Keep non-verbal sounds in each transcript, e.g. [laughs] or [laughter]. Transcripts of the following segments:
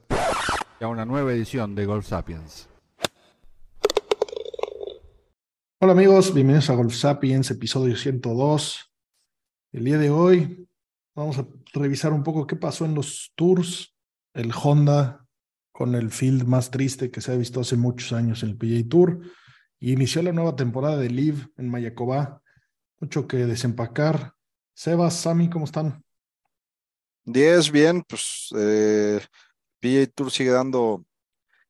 y a una nueva edición de Golf Sapiens. Hola amigos, bienvenidos a Golf Sapiens, episodio 102. El día de hoy vamos a revisar un poco qué pasó en los tours, el Honda con el field más triste que se ha visto hace muchos años en el PGA Tour y inició la nueva temporada de Live en Mayacobá. Mucho que desempacar. Sebas, Sami, ¿cómo están? 10, bien, pues eh, PGA Tour sigue dando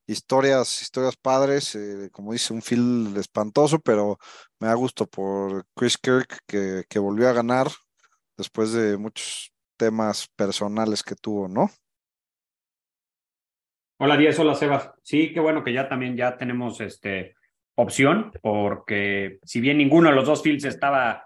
historias, historias padres, eh, como dice, un feel espantoso, pero me da gusto por Chris Kirk que, que volvió a ganar después de muchos temas personales que tuvo, ¿no? Hola, Díaz, hola, Sebas. Sí, qué bueno que ya también ya tenemos este opción, porque si bien ninguno de los dos fields estaba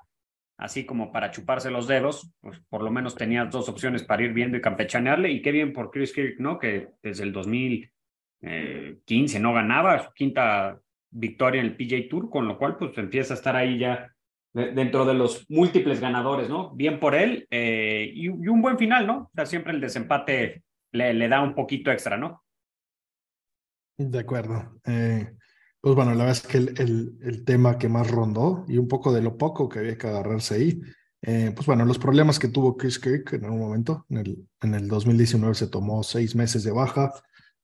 así como para chuparse los dedos, pues por lo menos tenías dos opciones para ir viendo y campechanearle, y qué bien por Chris Kirk, ¿no? Que desde el 2015 no ganaba, su quinta victoria en el PJ Tour, con lo cual pues empieza a estar ahí ya dentro de los múltiples ganadores, ¿no? Bien por él, eh, y, un buen final, ¿no? O sea, siempre el desempate le, le da un poquito extra, ¿no? De acuerdo. Eh, pues bueno, la verdad es que el, el, el, tema que más rondó y un poco de lo poco que había que agarrarse ahí, eh, pues bueno, los problemas que tuvo Chris Kirk en algún momento, en el, en el 2019 se tomó seis meses de baja,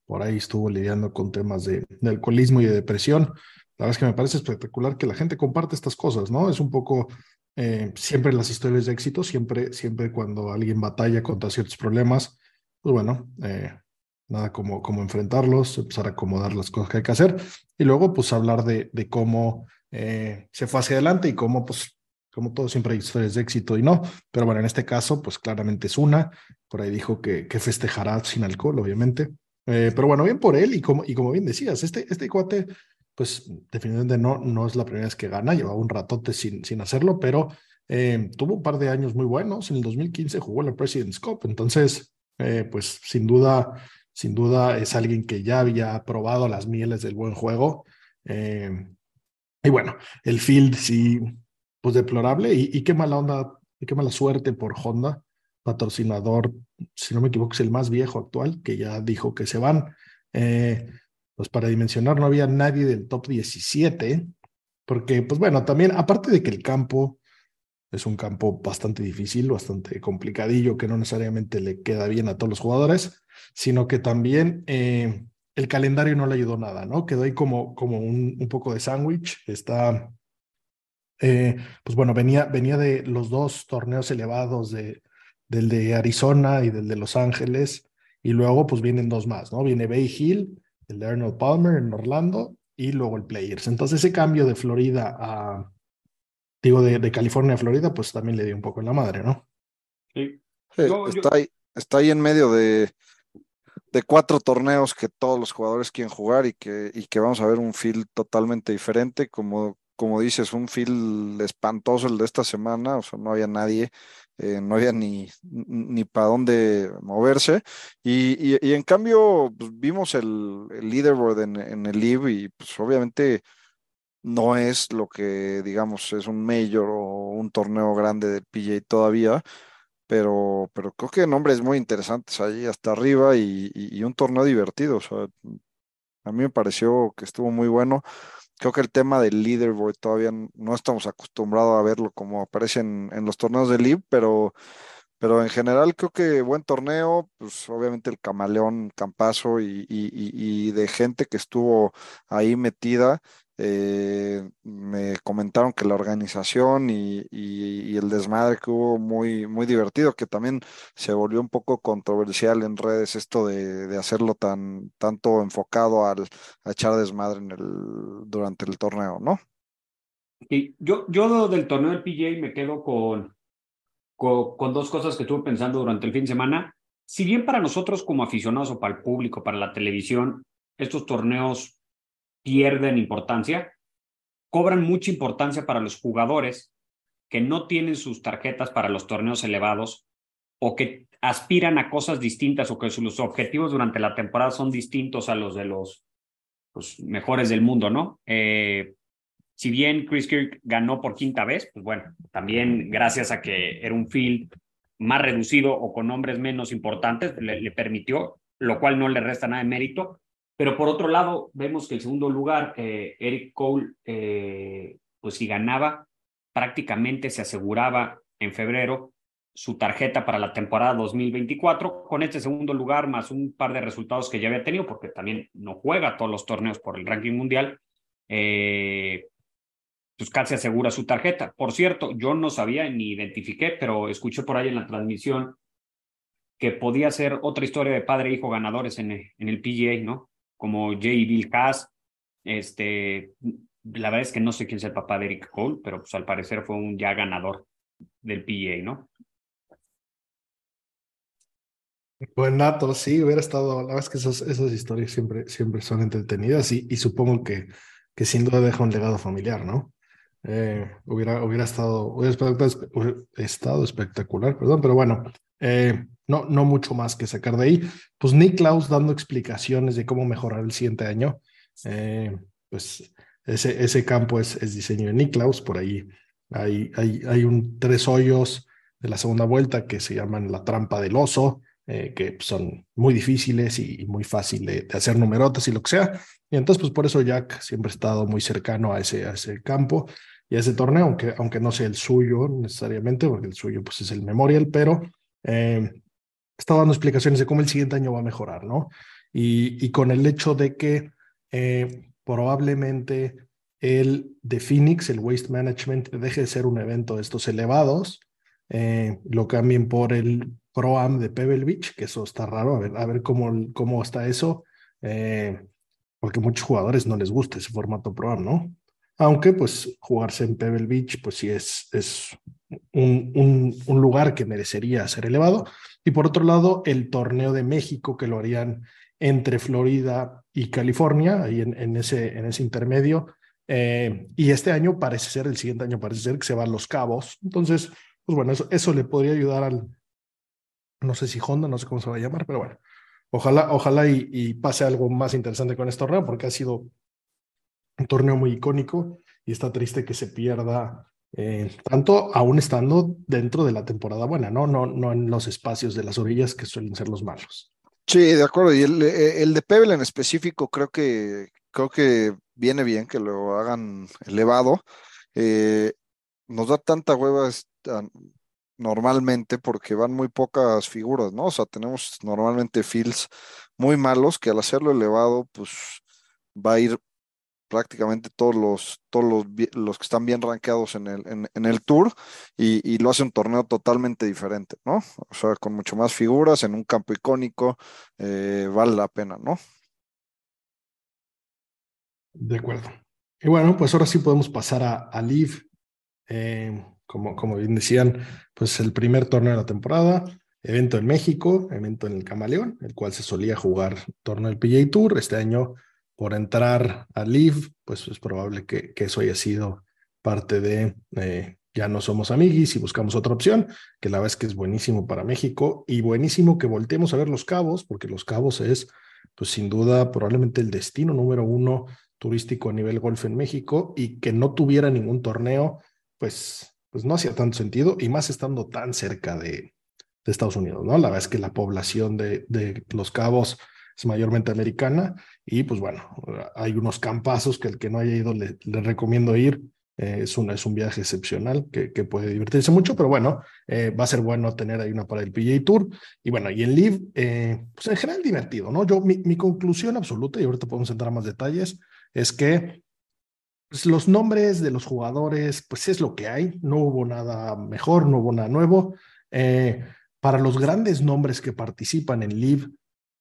por ahí estuvo lidiando con temas de, de alcoholismo y de depresión. La verdad es que me parece espectacular que la gente comparte estas cosas, ¿no? Es un poco eh, siempre las historias de éxito, siempre, siempre cuando alguien batalla contra ciertos problemas, pues bueno, eh, nada como, como enfrentarlos, empezar a acomodar las cosas que hay que hacer y luego pues hablar de, de cómo eh, se fue hacia adelante y cómo pues como todo siempre hay historias de éxito y no, pero bueno, en este caso pues claramente es una, por ahí dijo que, que festejará sin alcohol, obviamente, eh, pero bueno, bien por él y como, y como bien decías, este, este cuate pues definitivamente no, no es la primera vez que gana, llevaba un ratote sin, sin hacerlo, pero eh, tuvo un par de años muy buenos, en el 2015 jugó la President's Cup, entonces pues sin duda sin duda es alguien que ya había probado las mieles del buen juego. Eh, y bueno, el field sí, pues deplorable. Y, qué mala onda, qué mala suerte por Honda, patrocinador, si no me equivoco, es el más viejo actual, que ya dijo que se van. Eh, pues para dimensionar, no había nadie del top 17, porque pues bueno, también, aparte de que el campo es un campo bastante difícil, bastante complicadillo, que no necesariamente le queda bien a todos los jugadores, sino que también eh, el calendario no le ayudó nada, ¿no? Quedó ahí como, como un, un poco de sándwich. Está, eh, pues bueno, venía, venía de los dos torneos elevados, de, del de Arizona y del de Los Ángeles, y luego pues vienen dos más, ¿no? Viene Bay Hill, el de Arnold Palmer en Orlando, y luego el Players. Entonces ese cambio de Florida a digo, de, de, California a Florida, pues también le dio un poco en la madre, ¿no? Sí. está, yo... Ahí, está ahí en medio de, de cuatro torneos que todos los jugadores quieren jugar y que, y que vamos a ver un feel totalmente diferente, como, como dices, un feel espantoso el de esta semana, o sea, no había nadie, eh, no había ni, ni para dónde moverse, y, y, y en cambio pues, vimos el, el leaderboard en, en el live y pues obviamente no es lo que digamos es un mayor o un torneo grande de PJ todavía, pero, pero creo que nombres muy interesantes ahí hasta arriba y, un torneo divertido. A mí me pareció que estuvo muy bueno. Creo que el tema del leaderboard todavía no estamos acostumbrados a verlo como aparece en, los torneos de Live, pero, pero en general creo que buen torneo, pues obviamente el camaleón Campazo y, y de gente que estuvo ahí metida. Eh, me comentaron que la organización y, el desmadre que hubo muy, muy divertido, que también se volvió un poco controversial en redes esto de, de hacerlo tan tanto enfocado al a echar desmadre en el, durante el torneo, ¿no? Yo, yo del torneo del PJ me quedo con, con, con dos cosas que estuve pensando durante el fin de semana. si bien para nosotros como aficionados o para el público, para la televisión, estos torneos pierden importancia, cobran mucha importancia para los jugadores que no tienen sus tarjetas para los torneos elevados o que aspiran a cosas distintas o que sus objetivos durante la temporada son distintos a los de los pues, mejores del mundo, ¿no? Eh, si bien Chris Kirk ganó por quinta vez, pues bueno, también gracias a que era un field más reducido o con nombres menos importantes, le, permitió, lo cual no le resta nada de mérito. Pero por otro lado, vemos que el segundo lugar, eh, Eric Cole, eh, pues si ganaba, prácticamente se aseguraba en febrero su tarjeta para la temporada 2024 con este segundo lugar más un par de resultados que ya había tenido porque también no juega todos los torneos por el ranking mundial eh, pues casi asegura su tarjeta. Por cierto yo no sabía ni identifiqué pero escuché por ahí en la transmisión que podía ser otra historia de padre e hijo ganadores en el, en el PGA no como Jay Bill Cass este la verdad es que no sé quién es el papá de Eric Cole pero pues al parecer fue un ya ganador del PGA no Buen dato, sí, hubiera estado, la verdad es que esas, historias siempre, siempre son entretenidas y, y supongo que, que sin duda deja un legado familiar, ¿no? Eh, hubiera, hubiera, estado, hubiera estado espectacular, perdón, pero bueno, eh, no, no mucho más que sacar de ahí. Pues Nick Klaus dando explicaciones de cómo mejorar el siguiente año. Eh, pues ese, ese campo es, es diseño de Nick Klaus, por ahí hay, hay, hay un tres hoyos de la segunda vuelta que se llaman la trampa del oso. Eh, que son muy difíciles y, muy fácil de, hacer numerotas y lo que sea. Y entonces, pues por eso Jack siempre ha estado muy cercano a ese, a ese campo y a ese torneo, aunque, aunque no sea el suyo necesariamente, porque el suyo pues es el Memorial, pero eh, está dando explicaciones de cómo el siguiente año va a mejorar, ¿no? Y, y con el hecho de que eh, probablemente el de Phoenix, el Waste Management, deje de ser un evento de estos elevados, eh, lo cambien por el Pro-Am de Pebble Beach, que eso está raro, a ver, a ver cómo, cómo está eso, eh, porque a muchos jugadores no les gusta ese formato Pro-Am, ¿no? Aunque pues jugarse en Pebble Beach, pues sí es, es un, un, un, lugar que merecería ser elevado. Y por otro lado, el torneo de México, que lo harían entre Florida y California, ahí en, en ese, en ese intermedio. Eh, y este año parece ser, el siguiente año parece ser que se van los cabos. Entonces, pues bueno, eso, eso le podría ayudar al, no sé si Honda, no sé cómo se va a llamar, pero bueno, ojalá, ojalá y, pase algo más interesante con este torneo, porque ha sido un torneo muy icónico y está triste que se pierda eh, tanto aún estando dentro de la temporada buena, ¿no? No, no en los espacios de las orillas que suelen ser los malos. Sí, de acuerdo. Y el, eh, de Pebble en específico creo que creo que viene bien que lo hagan elevado. Eh, nos da tanta hueva normalmente porque van muy pocas figuras, ¿no? O sea, tenemos normalmente fields muy malos que al hacerlo elevado, pues va a ir prácticamente todos los, todos los, los que están bien rankeados en el, en, el tour y, lo hace un torneo totalmente diferente, ¿no? O sea, con mucho más figuras en un campo icónico, eh, vale la pena, ¿no? De acuerdo. Y bueno, pues ahora sí podemos pasar a, a Live. Eh, como, como bien decían, pues el primer torneo de la temporada, evento en México, evento en el Camaleón, el cual se solía jugar torneo del PGA Tour. Este año, por entrar a Live, pues es probable que, eso haya sido parte de eh, ya no somos amiguis y buscamos otra opción, que la verdad es que es buenísimo para México y buenísimo que volteemos a ver los cabos, porque los cabos es, pues sin duda, probablemente el destino número uno turístico a nivel golf en México y que no tuviera ningún torneo, pues pues no hacía tanto sentido, y más estando tan cerca de, de Estados Unidos, ¿no? La verdad es que la población de, de, Los Cabos es mayormente americana, y pues bueno, hay unos campazos que el que no haya ido le, recomiendo ir. Eh, es, un, es un viaje excepcional que, puede divertirse mucho, pero bueno, eh, va a ser bueno tener ahí una para el PGA Tour. Y bueno, y el Live, eh, pues en general divertido, ¿no? Yo, mi, mi conclusión absoluta, y ahorita podemos entrar a más detalles, es que pues los nombres de los jugadores, pues es lo que hay, no hubo nada mejor, no hubo nada nuevo. Eh, para los grandes nombres que participan en Live,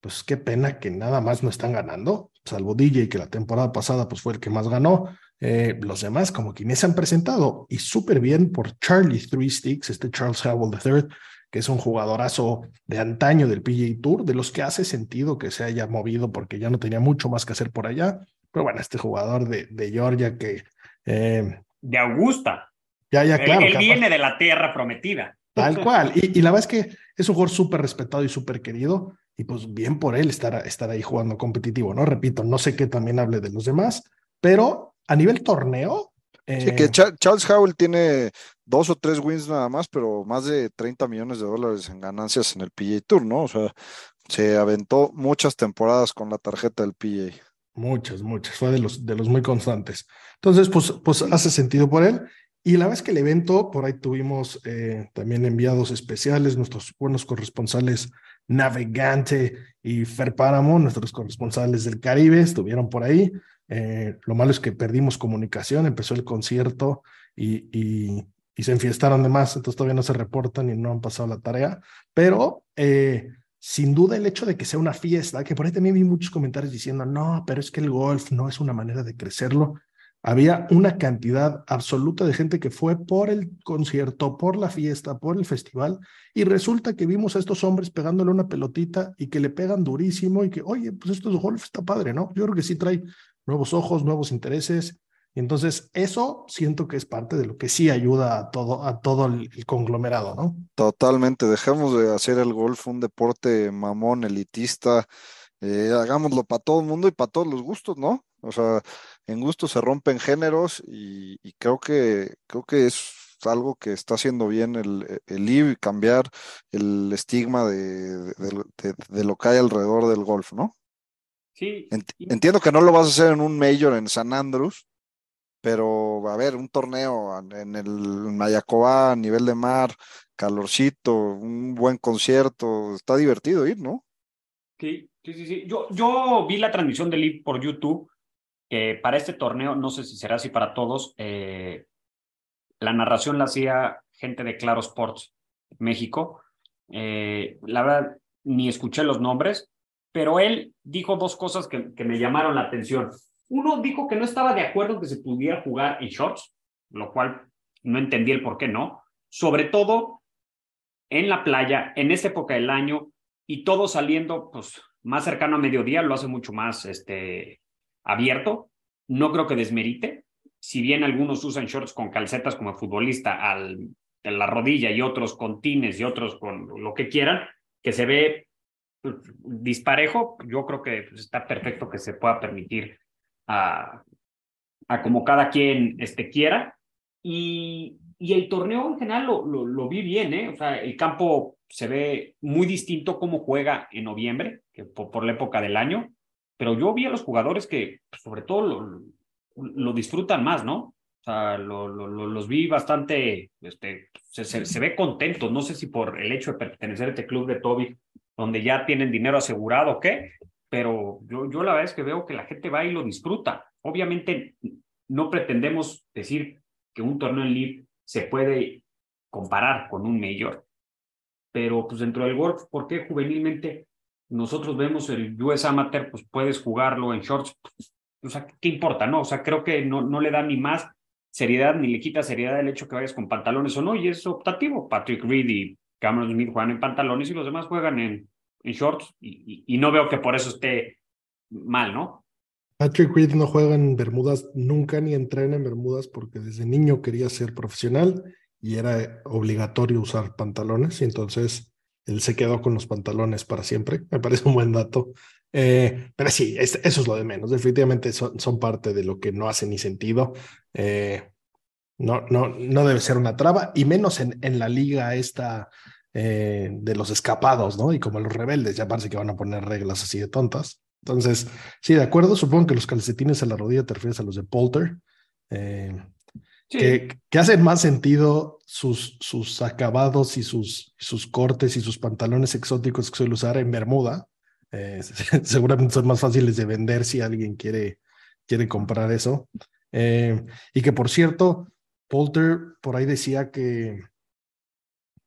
pues qué pena que nada más no están ganando, salvo DJ, que la temporada pasada pues fue el que más ganó. Eh, los demás, como quienes se han presentado, y súper bien por Charlie Three Sticks, este Charles Howell III, que es un jugadorazo de antaño del PGA Tour, de los que hace sentido que se haya movido porque ya no tenía mucho más que hacer por allá. Pero bueno, este jugador de, de Georgia que... Eh, de Augusta. Ya, ya, claro. Él, viene de la tierra prometida. Tal cual. Y, y la verdad es que es un jugador súper respetado y súper querido. Y pues bien por él estar, estar ahí jugando competitivo, ¿no? Repito, no sé qué también hable de los demás, pero a nivel torneo. Sí, que eh, Charles Howell tiene dos o tres wins nada más, pero más de 30 millones de dólares en ganancias en el PGA Tour, ¿no? O sea, se aventó muchas temporadas con la tarjeta del PGA. Muchas, muchas. Fue de los, de los muy constantes. Entonces, pues, pues hace sentido por él. Y la vez que el evento, por ahí tuvimos eh, también enviados especiales, nuestros buenos corresponsales Navegante y Fer Páramo, nuestros corresponsales del Caribe, estuvieron por ahí. Eh, lo malo es que perdimos comunicación, empezó el concierto y, y, se enfiestaron de más, entonces todavía no se reportan y no han pasado la tarea. Pero eh, sin duda el hecho de que sea una fiesta, que por ahí también vi muchos comentarios diciendo, no, pero es que el golf no es una manera de crecerlo. Había una cantidad absoluta de gente que fue por el concierto, por la fiesta, por el festival, y resulta que vimos a estos hombres pegándole una pelotita y que le pegan durísimo y que, oye, pues esto es golf, está padre, ¿no? Yo creo que sí trae nuevos ojos, nuevos intereses. Y entonces eso siento que es parte de lo que sí ayuda a todo, a todo el, conglomerado, ¿no? Totalmente, dejemos de hacer el golf un deporte mamón, elitista, eh, hagámoslo para todo el mundo y para todos los gustos, ¿no? O sea, en gusto se rompen géneros y, creo que creo que es algo que está haciendo bien el, el y cambiar el estigma de, de, lo que hay alrededor del golf, ¿no? Sí. entiendo que no lo vas a hacer en un major en San Andrews, pero a ver, un torneo en el Mayacoba a nivel de mar, calorcito, un buen concierto, está divertido ir, ¿no? Sí, sí, sí, sí. Yo, yo vi la transmisión del IP por YouTube para este torneo, no sé si será así para todos, eh, la narración la hacía gente de Claro Sports México. Eh, la verdad, ni escuché los nombres, pero él dijo dos cosas que, me llamaron la atención. Uno dijo que no estaba de acuerdo que se pudiera jugar en shorts, lo cual no entendí el por qué no. Sobre todo en la playa, en esta época del año, y todo saliendo pues, más cercano a mediodía, lo hace mucho más este, abierto, no creo que desmerite. Si bien algunos usan shorts con calcetas como futbolista al, en la rodilla y otros con tines y otros con lo que quieran, que se ve pues, disparejo, yo creo que está perfecto que se pueda permitir a, a como cada quien este, quiera. Y, y el torneo en general lo, lo, vi bien, ¿eh? O sea, el campo se ve muy distinto como juega en noviembre, que por la época del año pero yo vi a los jugadores que pues, sobre todo lo, disfrutan más, ¿no? O sea, lo, los vi bastante, este, se, se, ve contentos, no sé si por el hecho de pertenecer a este club de Toby, donde ya tienen dinero asegurado o qué, pero yo, yo la verdad es que veo que la gente va y lo disfruta. Obviamente no pretendemos decir que un torneo en live se puede comparar con un mayor, pero pues dentro del golf, ¿por qué juvenilmente nosotros vemos el US Amateur, pues puedes jugarlo en shorts, o sea, ¿qué importa, no? O sea, creo que no, no le da ni más seriedad ni le quita seriedad el hecho que vayas con pantalones o no, y es optativo. Patrick Reed y Cameron Smith juegan en pantalones y los demás juegan en, en shorts, y, y, no veo que por eso esté mal, ¿no? Patrick Reed no juega en Bermudas nunca ni entrena en Bermudas porque desde niño quería ser profesional y era obligatorio usar pantalones y entonces él se quedó con los pantalones para siempre. [laughs] Me parece un buen dato. Eh, pero sí, eso es lo de menos. Definitivamente son, son parte de lo que no hace ni sentido. Eh, no, no, no debe ser una traba, y menos en, en la liga esta eh, de los escapados, ¿no? Y como los rebeldes, ya parece que van a poner reglas así de tontas. Entonces, sí, de acuerdo, supongo que los calcetines a la rodilla te refieres a los de Polter. Que, que, hacen más sentido sus, sus acabados y sus, sus cortes y sus pantalones exóticos que suele usar en Bermuda. Eh, [laughs] seguramente son más fáciles de vender si alguien quiere, quiere comprar eso. Eh, y que por cierto, Polter por ahí decía que,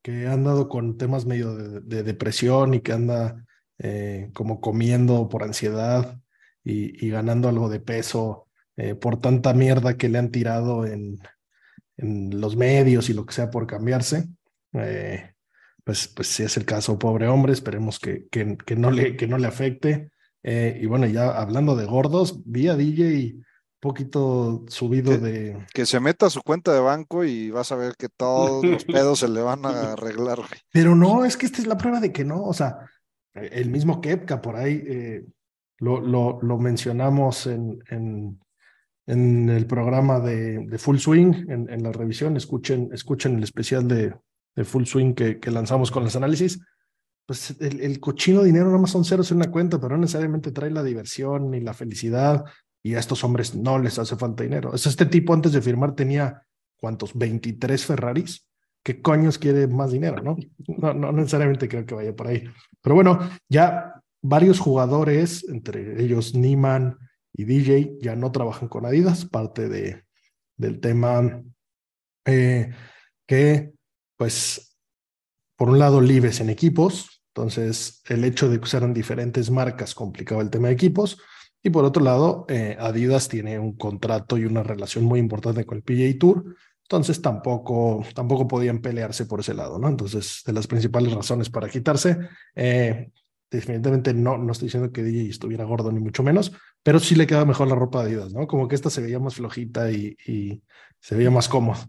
que ha andado con temas medio de, depresión y que anda eh, como comiendo por ansiedad y ganando algo de peso eh, por tanta mierda que le han tirado en, en, los medios y lo que sea por cambiarse. Eh, pues, pues si es el caso, pobre hombre, esperemos que, que, que no, le, que no le afecte. Eh, y bueno, ya hablando de gordos, vi a DJ poquito subido de... Que se meta a su cuenta de banco y vas a ver que todos los [laughs] pedos se le van a arreglar. Pero no, es que esta es la prueba de que no, o sea, el mismo Kepka por ahí, eh, lo, lo, lo, mencionamos en, en, en, el programa de, de Full Swing, en, en, la revisión, escuchen, escuchen el especial de, de Full Swing que, que, lanzamos con los análisis. Pues el, cochino dinero nada más son ceros en una cuenta, pero no necesariamente trae la diversión ni la felicidad y a estos hombres no les hace falta dinero. O este tipo antes de firmar tenía, ¿cuántos? 23 Ferraris. ¿Qué coños quiere más dinero, no? No, no necesariamente creo que vaya por ahí. Pero bueno, ya varios jugadores, entre ellos Niman y DJ, ya no trabajan con Adidas, parte de, del tema eh, que, pues, por un lado, libres en equipos, entonces el hecho de que usaran diferentes marcas complicaba el tema de equipos, y por otro lado, eh, Adidas tiene un contrato y una relación muy importante con el PGA Tour, entonces tampoco, tampoco podían pelearse por ese lado, ¿no? Entonces, de las principales razones para quitarse, eh, definitivamente no, no estoy diciendo que DJ estuviera gordo ni mucho menos, pero sí le queda mejor la ropa de Adidas, ¿no? Como que esta se veía más flojita y, y se veía más cómoda.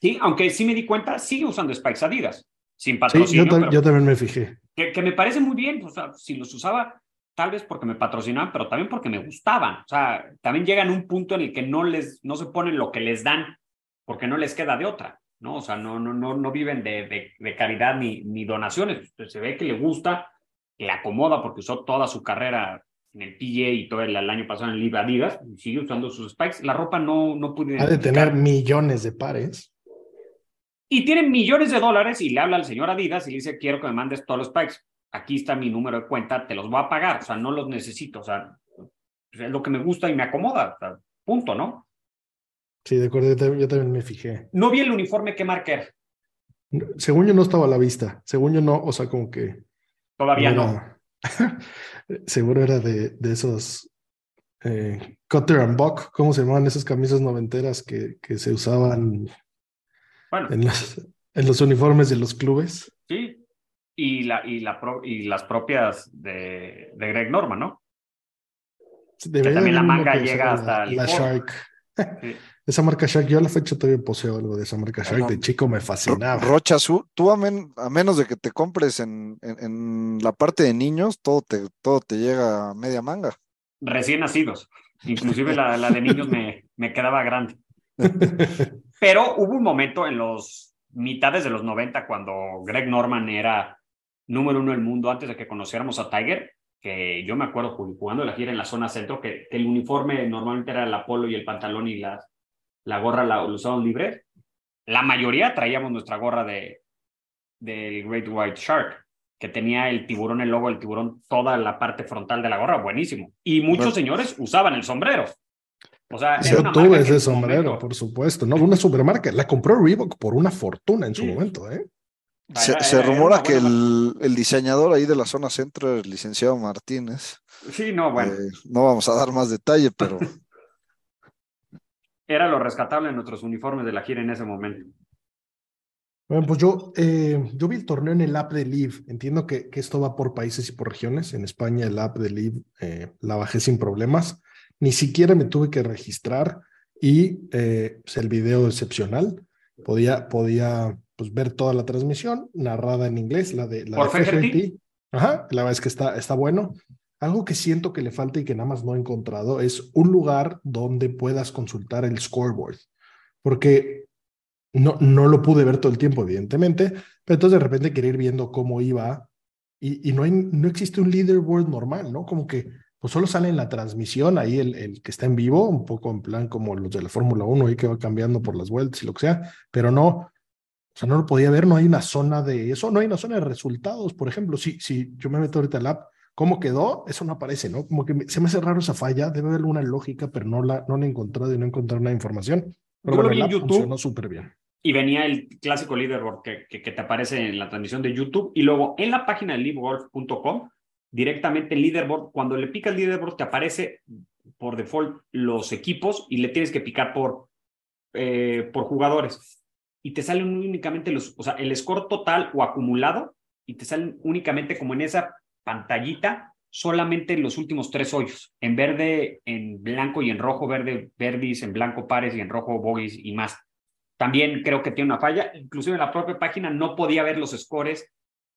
Sí, aunque sí me di cuenta, sigue usando Spikes Adidas, sin patrocinio. Sí, yo, yo también me fijé. Que, que, me parece muy bien, o sea, si los usaba tal vez porque me patrocinaban, pero también porque me gustaban. O sea, también llegan a un punto en el que no les, no se ponen lo que les dan, porque no les queda de otra, ¿no? O sea, no, no, no, no viven de, de, de caridad ni, ni donaciones. Se ve que le gusta, le acomoda porque usó toda su carrera en el PGA y todo el, el año pasado en el Live Adidas, y sigue usando sus spikes. La ropa no, no pude Ha de tener millones de pares. Y tienen millones de dólares y le habla al señor Adidas y le dice, quiero que me mandes todos los spikes aquí está mi número de cuenta, te los voy a pagar, o sea, no los necesito, o sea, es lo que me gusta y me acomoda, o sea, punto, ¿no? Sí, de acuerdo, yo también, yo también, me fijé. No vi el uniforme que marca. Según yo no estaba a la vista, según yo no, o sea, como que... Todavía no. no. [laughs] Seguro era de, de esos eh, Cutter and Buck, ¿cómo se llamaban esas camisas noventeras que, que se usaban bueno. en, los, en los uniformes de los clubes? Sí, y, la, y, la y las propias de, de Greg Norman, ¿no? que también la manga llega hasta la, la Shark. Sí. [laughs] Esa marca Shark, yo a la fecha todavía poseo algo de esa marca Shark, de chico me fascinaba. Rocha, tú a, men, a, menos de que te compres en, en, en, la parte de niños, todo te, todo te llega a media manga. Recién nacidos, inclusive la, la de niños me, me quedaba grande. [laughs] Pero hubo un momento en los mitades de los 90 cuando Greg Norman era número uno del mundo antes de que conociéramos a Tiger, que yo me acuerdo jugando la gira en la zona centro, que, que el uniforme normalmente era el polo y el pantalón y la, la gorra la, lo usaban libre. La mayoría traíamos nuestra gorra de del Great White Shark, que tenía el tiburón, el logo del tiburón, toda la parte frontal de la gorra, buenísimo. Y muchos señores usaban el sombrero. O sea, yo tuve ese sombrero, momento... por supuesto. No, una supermarca. La compró Reebok por una fortuna en su sí. momento, ¿eh? Se, se rumora que el, el, diseñador ahí de la zona centro es el licenciado Martínez. Sí, no, bueno. Eh, no vamos a dar más detalle, pero. [laughs] Era lo rescatable en nuestros uniformes de la gira en ese momento. Bueno, pues yo, eh, yo vi el torneo en el app de Live. Entiendo que, que, esto va por países y por regiones. En España el app de Live eh, la bajé sin problemas. Ni siquiera me tuve que registrar y eh, pues el video excepcional. Podía, podía pues, ver toda la transmisión narrada en inglés, la de la ¿Por de Ajá, la verdad es que está, está bueno. Algo que siento que le falta y que nada más no he encontrado es un lugar donde puedas consultar el scoreboard. Porque no, no lo pude ver todo el tiempo, evidentemente, pero entonces de repente quería ir viendo cómo iba y, y no, no existe un leaderboard normal, ¿no? Como que pues solo sale en la transmisión ahí el, el, que está en vivo, un poco en plan como los de la Fórmula 1, ahí que va cambiando por las vueltas y lo que sea, pero no, o sea, no lo podía ver, no hay una zona de eso, no hay una zona de resultados, por ejemplo, si, si yo me meto ahorita al app, ¿cómo quedó? Eso no aparece, ¿no? Como que se me hace raro esa falla, debe haber alguna lógica, pero no la, no la he encontrado y no he encontrado una información. Pero yo bueno, lo vi el en YouTube. funcionó súper bien. Y venía el clásico leaderboard que, que, que, te aparece en la transmisión de YouTube. Y luego en la página de livegolf.com directamente el leaderboard. Cuando le pica el leaderboard, te aparece por default los equipos y le tienes que picar por, eh, por jugadores. y te salen únicamente los, o sea, el score total o acumulado y te salen únicamente como en esa pantallita solamente los últimos tres hoyos, en verde, en blanco y en rojo, verde, verdis, en blanco pares y en rojo bogies y más. También creo que tiene una falla, inclusive en la propia página no podía ver los scores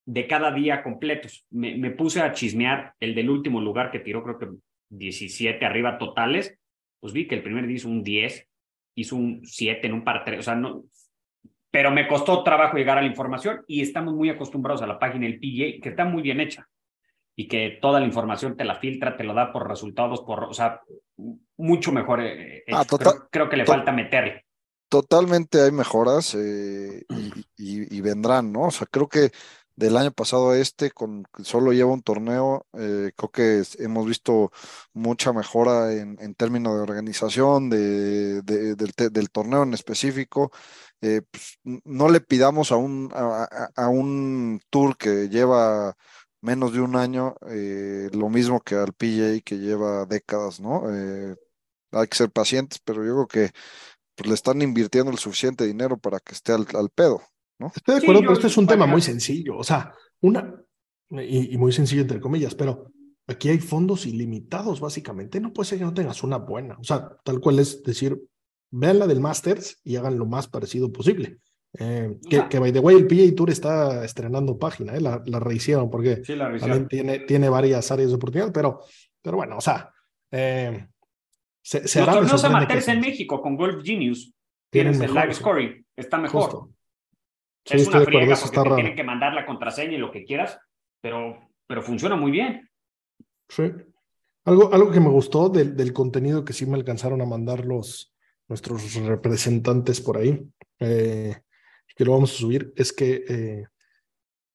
de cada día completos. Me, puse a chismear el del último lugar que tiró, creo que 17 arriba totales, pues vi que el primer día hizo un 10, hizo un 7 en un par 3, o sea, no, pero me costó trabajo llegar a la información y estamos muy acostumbrados a la página del PGA, que está muy bien hecha y que toda la información te la filtra, te lo da por resultados, por, o sea, mucho mejor. Eh, ah, creo, que le falta meterle. Totalmente hay mejoras eh, y, y, vendrán, ¿no? O sea, creo que del año pasado a este, con solo lleva un torneo, eh, creo que hemos visto mucha mejora en, en términos de organización de, del, torneo en específico. Eh, pues, no le pidamos a un, a, un tour que lleva menos de un año eh, lo mismo que al PJ que lleva décadas, ¿no? hay que ser pacientes, pero yo creo que pues, le están invirtiendo el suficiente dinero para que esté al, al pedo. Estoy de acuerdo, pero este es un tema muy sencillo. O sea, una, y, muy sencillo entre comillas, pero aquí hay fondos ilimitados, básicamente. No puede ser que no tengas una buena. O sea, tal cual es decir, vean la del Masters y hagan lo más parecido posible. Eh, que, que, by the way, el PGA Tour está estrenando página, ¿eh? la, la rehicieron porque también tiene, tiene varias áreas de oportunidad, pero, pero bueno, o sea, eh, se, se Los torneos amateurs en México con Golf Genius tienen el live scoring, está mejor es una friega porque te tienen que mandar la contraseña y lo que quieras, pero, pero funciona muy bien. Sí. Algo, algo que me gustó del, del contenido que sí me alcanzaron a mandar los, nuestros representantes por ahí, eh, que lo vamos a subir, es que eh,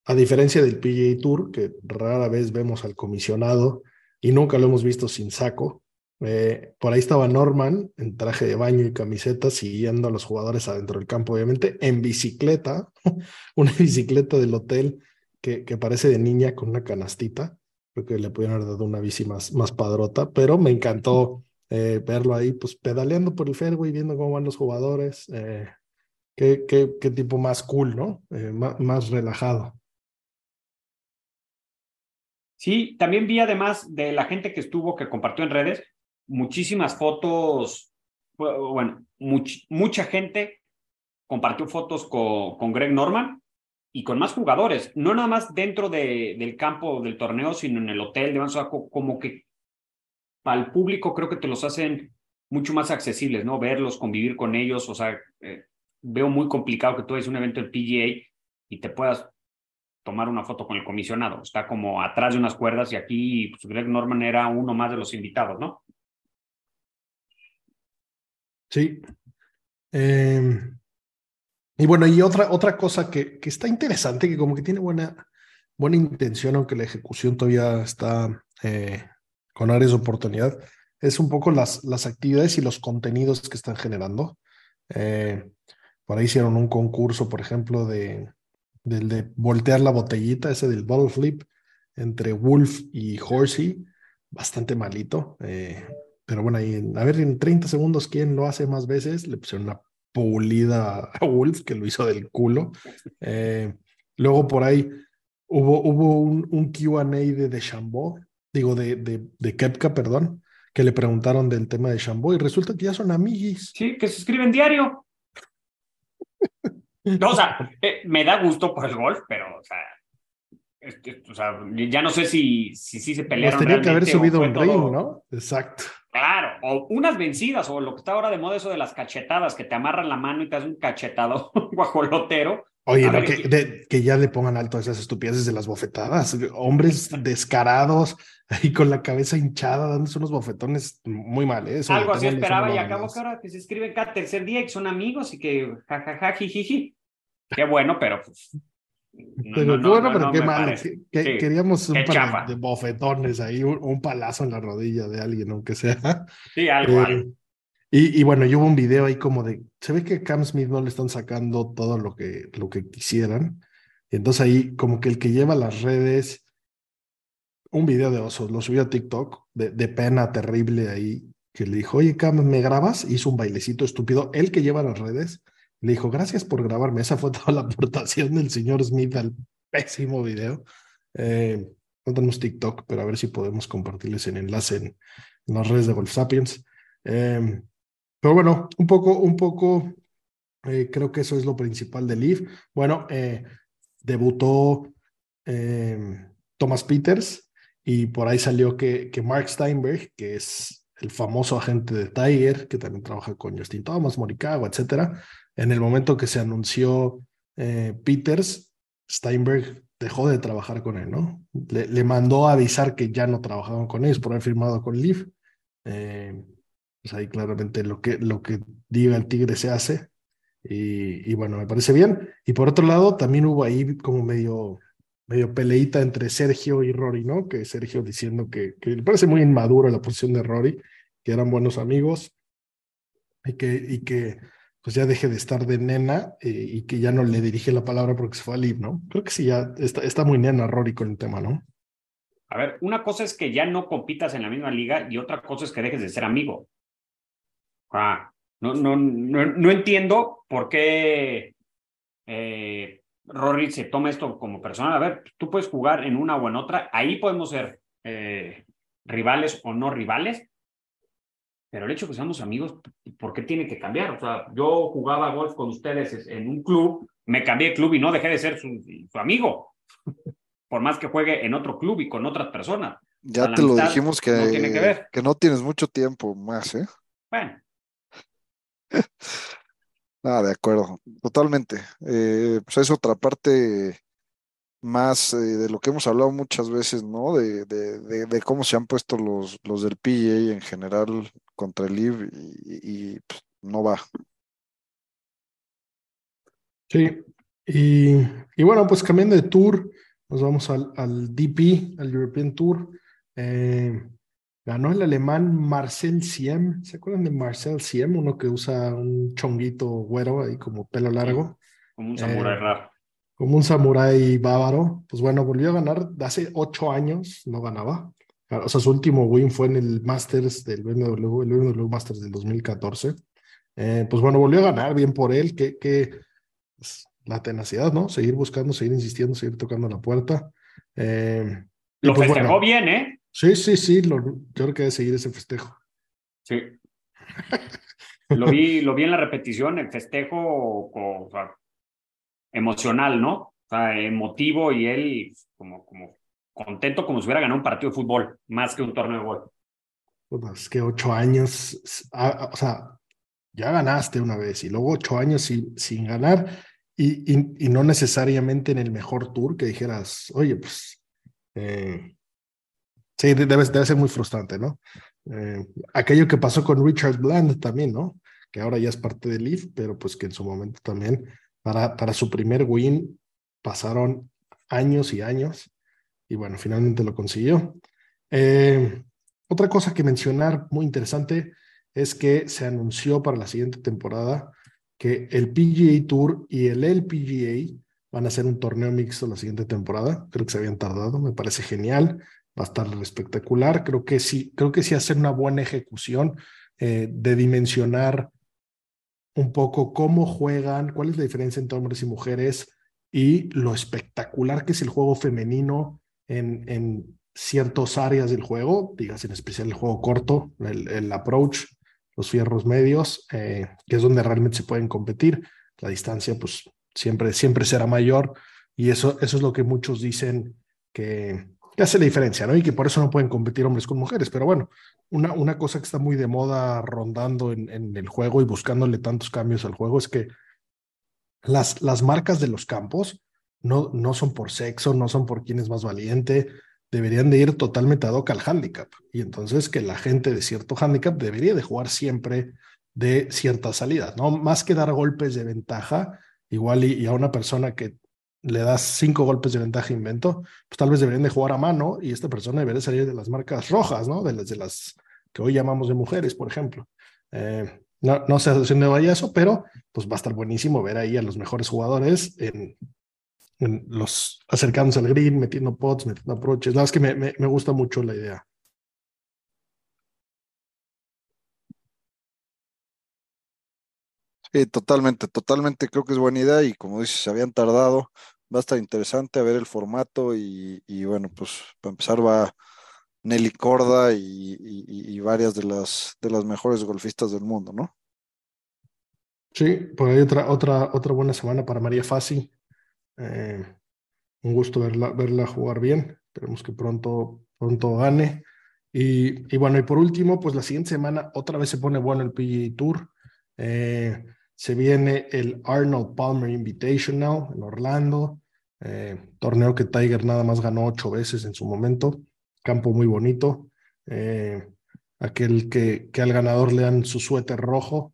a diferencia del PGA Tour, que rara vez vemos al comisionado y nunca lo hemos visto sin saco, eh, por ahí estaba Norman en traje de baño y camiseta siguiendo a los jugadores adentro del campo, obviamente, en bicicleta, [laughs] una bicicleta del hotel que, que parece de niña con una canastita. Creo que le pudieron haber dado una bici más, más padrota, pero me encantó eh, verlo ahí, pues pedaleando por el fairway, viendo cómo van los jugadores. Qué, qué, qué, tipo más cool, ¿no? Más, más relajado. Sí, también vi además de la gente que estuvo, que compartió en redes, muchísimas fotos, bueno, mucha gente compartió fotos con, con, Greg Norman y con más jugadores, no nada más dentro de, del campo del torneo, sino en el hotel de Banzo, como que para el público creo que te los hacen mucho más accesibles, ¿no? Verlos, convivir con ellos, o sea, eh, veo muy complicado que tú vayas un evento del PGA y te puedas tomar una foto con el comisionado. Está como atrás de unas cuerdas y aquí pues, Greg Norman era uno más de los invitados, ¿no? Sí. Em, y bueno, y otra, otra cosa que, que, está interesante, que como que tiene buena, buena intención, aunque la ejecución todavía está eh, con áreas de oportunidad, es un poco las, las actividades y los contenidos que están generando. Eh, por ahí hicieron un concurso, por ejemplo, de, del de voltear la botellita, ese del bottle flip, entre Wolf y Horsey, bastante malito. Eh, pero bueno, ahí, a ver, en 30 segundos, ¿quién lo hace más veces? Le pusieron una pulida [laughs] a Wolf, que lo hizo del culo. Eh, luego por ahí hubo, hubo un, un QA de, de digo, de, de, de Kepka, perdón, que le preguntaron del tema de Chambó y resulta que ya son amiguis. Sí, que se escriben diario. No, o sea, eh, me da gusto por el golf, pero, o sea, o sea, ya no sé si si, si se pelearon. Tenía que haber subido un ring, ¿no? Exacto. Claro, o unas vencidas, o lo que está ahora de moda, eso de las cachetadas, que te amarran la mano y te hacen un cachetado [laughs] guajolotero. Oye, que, que, ya le pongan alto a esas estupideces de las bofetadas. Hombres descarados, ahí con la cabeza hinchada, dándose unos bofetones muy mal. ¿eh? Algo así esperaba y acabo que ahora que se escriben cada tercer día y que son amigos y que jajaja, jijiji. Qué bueno, pero pues, pero qué bueno, pero qué mal. Queríamos un par de bofetones ahí, un, palazo en la rodilla de alguien, aunque sea. Sí, algo, eh, Y, bueno, y hubo un video ahí como de, se ve que a Cam Smith no le están sacando todo lo que, lo que quisieran. Y entonces ahí como que el que lleva las redes, un video de osos, lo subió a TikTok, de, pena terrible ahí, que le dijo, oye Cam, ¿me grabas? Hizo un bailecito estúpido, el que lleva las redes, Le dijo, gracias por grabarme. Esa fue [laughs] toda la aportación del señor Smith al pésimo video. Eh, no tenemos TikTok, pero a ver si podemos compartirles el enlace en, las redes de Golf Sapiens. Eh, pero bueno, un poco, un poco, eh, creo que eso es lo principal del Leaf. Bueno, debutó Thomas Peters y por ahí salió que, que Mark Steinberg, que es el famoso agente de Tiger, que también trabaja con Justin Thomas, Morikawa, etcétera. En el momento que se anunció Peters, Steinberg dejó de trabajar con él, ¿no? Le, mandó a avisar que ya no trabajaban con ellos por haber firmado con Leaf. Eh, pues ahí claramente lo que, lo que diga el Tigre se hace. Y, bueno, me parece bien. Y por otro lado, también hubo ahí como medio, medio peleita entre Sergio y Rory, ¿no? Que Sergio diciendo que, le parece muy inmaduro la posición de Rory, que eran buenos amigos y que, y que pues ya deje de estar de nena eh, y que ya no le dirige la palabra porque se fue a Liv, ¿no? Creo que sí, ya está, está muy nena Rory con el tema, ¿no? A ver, una cosa es que ya no compitas en la misma liga y otra cosa es que dejes de ser amigo. Ah, no, no, no, entiendo por qué eh, Rory se toma esto como personal. A ver, tú puedes jugar en una o en otra, ahí podemos ser eh, rivales o no rivales, pero el hecho de que seamos amigos, ¿por qué tiene que cambiar? O sea, yo jugaba golf con ustedes en un club, me cambié de club y no dejé de ser su, amigo, por más que juegue en otro club y con otras personas. Ya te lo dijimos que no, que, que no tienes mucho tiempo más, ¿eh? Bueno. [laughs] Ah, de acuerdo, totalmente. Eh, pues es otra parte más eh, de lo que hemos hablado muchas veces, ¿no? De, de, cómo se han puesto los, los del PGA en general contra el IB y, pues, no va. Sí, y, y, bueno, pues cambiando de tour, nos vamos al, al DP, al European Tour. Eh, ganó el alemán Marcel Siem. ¿Se acuerdan de Marcel Siem? Uno que usa un chonguito güero ahí como pelo largo. como un samurái eh, raro como un samurái bávaro, pues bueno, volvió a ganar, hace ocho años no ganaba. O sea, su último win fue en el Masters del BMW, el BMW Masters del 2014. Eh, pues bueno, volvió a ganar, bien por él, que, que pues, la tenacidad, ¿no? Seguir buscando, seguir insistiendo, seguir tocando la puerta. Eh, lo pues festejó bien, ¿eh? Sí, sí, sí, lo, yo creo que debe seguir ese festejo. Sí. lo, vi, lo vi en la repetición, el festejo, o emocional, ¿no? O sea, emotivo y él como, como contento como si hubiera ganado un partido de fútbol, más que un torneo de gol. Pues es que ocho años, o sea, ya ganaste una vez y luego ocho años sin, sin ganar y, y, no necesariamente en el mejor tour que dijeras, oye, pues, eh, sí, debe, debe ser muy frustrante, ¿no? Eh, aquello que pasó con Richard Bland también, ¿no? Que ahora ya es parte del Leaf, pero pues que en su momento también para, para su primer win pasaron años y años y bueno, finalmente lo consiguió. Eh, otra cosa que mencionar muy interesante es que se anunció para la siguiente temporada que el PGA Tour y el LPGA van a hacer un torneo mixto la siguiente temporada. Creo que se habían tardado, me parece genial, va a estar espectacular. Creo que sí, creo que sí hacer una buena ejecución eh, de dimensionar un poco cómo juegan, cuál es la diferencia entre hombres y mujeres y lo espectacular que es el juego femenino en, en ciertas áreas del juego, digas en especial el juego corto, el, approach, los fierros medios, eh, que es donde realmente se pueden competir. La distancia, pues siempre, siempre será mayor y eso, eso es lo que muchos dicen que, que hace la diferencia, ¿no? Y que por eso no pueden competir hombres con mujeres. Pero bueno, una, una cosa que está muy de moda rondando en, en, el juego y buscándole tantos cambios al juego es que las, las marcas de los campos no, no son por sexo, no son por quién es más valiente, deberían de ir totalmente ad hoc al handicap. Y entonces que la gente de cierto handicap debería de jugar siempre de cierta salida, ¿no? Más que dar golpes de ventaja, igual y a una persona que le das cinco golpes de ventaja invento, pues tal vez deberían de jugar a mano y esta persona debería salir de las marcas rojas, ¿no? De las, de las que hoy llamamos de mujeres, por ejemplo. Eh, no, no sé de vaya eso, pero pues va a estar buenísimo ver ahí a los mejores jugadores en, los acercándose al green, metiendo pots, metiendo approaches. La verdad es que me, me gusta mucho la idea. Totalmente, totalmente creo que es buena idea y como dices, se habían tardado, va a estar interesante a ver el formato y, bueno, pues para empezar va Nelly Corda y, varias de las, de las mejores golfistas del mundo, ¿no? Sí, por ahí otra, otra, otra buena semana para María Fassi. Eh, un gusto verla, verla jugar bien. Esperemos que pronto, pronto gane. Y, y, bueno, y por último, pues la siguiente semana otra vez se pone bueno el PGA Tour. Eh, se viene el Arnold Palmer Invitational en Orlando, eh, torneo que Tiger nada más ganó ocho veces en su momento, campo muy bonito, eh, aquel que, que, al ganador le dan su suéter rojo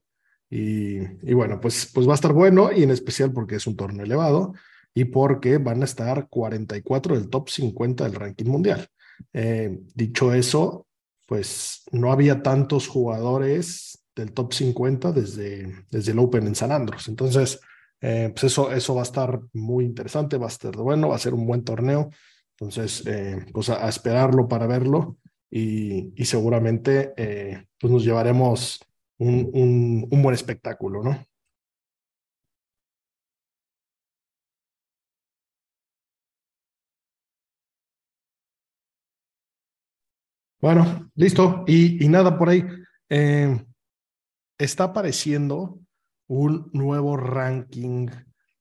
y, y, bueno, pues, pues va a estar bueno y en especial porque es un torneo elevado y porque van a estar 44 del top 50 del ranking mundial. Eh, dicho eso, pues no había tantos jugadores del top 50 desde, desde el Open en San Andros. Entonces, eh, pues eso, eso va a estar muy interesante, va a estar bueno, va a ser un buen torneo. Entonces, eh, pues a, esperarlo para verlo y, y seguramente eh, pues nos llevaremos un, un, un buen espectáculo, ¿no? Bueno, listo. Y, y nada por ahí. Está apareciendo un nuevo ranking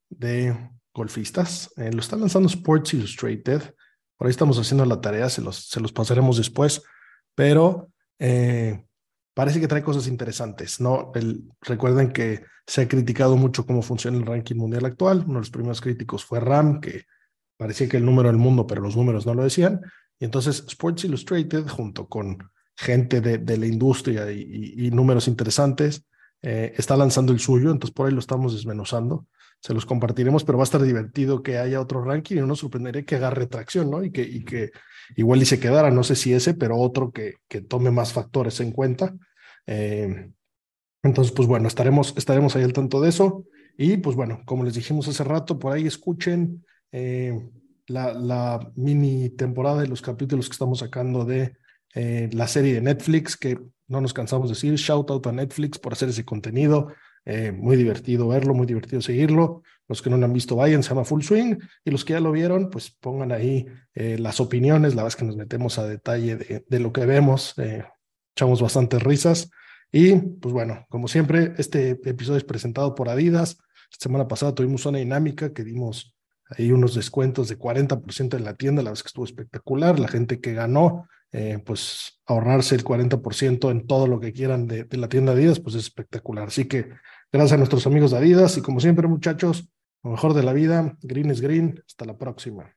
de golfistas. Eh, lo está lanzando Sports Illustrated. Por ahí estamos haciendo la tarea, se los, pasaremos después, pero eh, parece que trae cosas interesantes. ¿no? Recuerden que se ha criticado mucho cómo funciona el ranking mundial actual. Uno de los primeros críticos fue Ram, que parecía que el número del mundo, pero los números no lo decían. Y entonces Sports Illustrated, junto con gente de, de la industria y, números interesantes. Eh, está lanzando el suyo, entonces por ahí lo estamos desmenuzando. Se los compartiremos, pero va a estar divertido que haya otro ranking y no nos sorprendería que agarre tracción, ¿no? Y que, y que igual y se quedara, no sé si ese, pero otro que, que tome más factores en cuenta. Eh, entonces, pues bueno, estaremos, estaremos ahí al tanto de eso. Y pues bueno, como les dijimos hace rato, por ahí escuchen eh, la, la mini temporada de los capítulos que estamos sacando de eh, la serie de Netflix, que no nos cansamos de decir, shout out a Netflix por hacer ese contenido. Eh, muy divertido verlo, muy divertido seguirlo. Los que no lo han visto, vayan, se llama Full Swing. Y los que ya lo vieron, pues pongan ahí eh, las opiniones. La verdad es que nos metemos a detalle de, de lo que vemos. echamos bastantes risas. Y pues bueno, como siempre, este episodio es presentado por Adidas. Esta semana pasada tuvimos una dinámica que dimos ahí unos descuentos de 40% en la tienda. La es que estuvo espectacular. La gente que ganó eh, pues ahorrarse el 40% en todo lo que quieran de, la tienda Adidas, pues es espectacular. Así que gracias a nuestros amigos de Adidas y como siempre muchachos, lo mejor de la vida, green es green, hasta la próxima.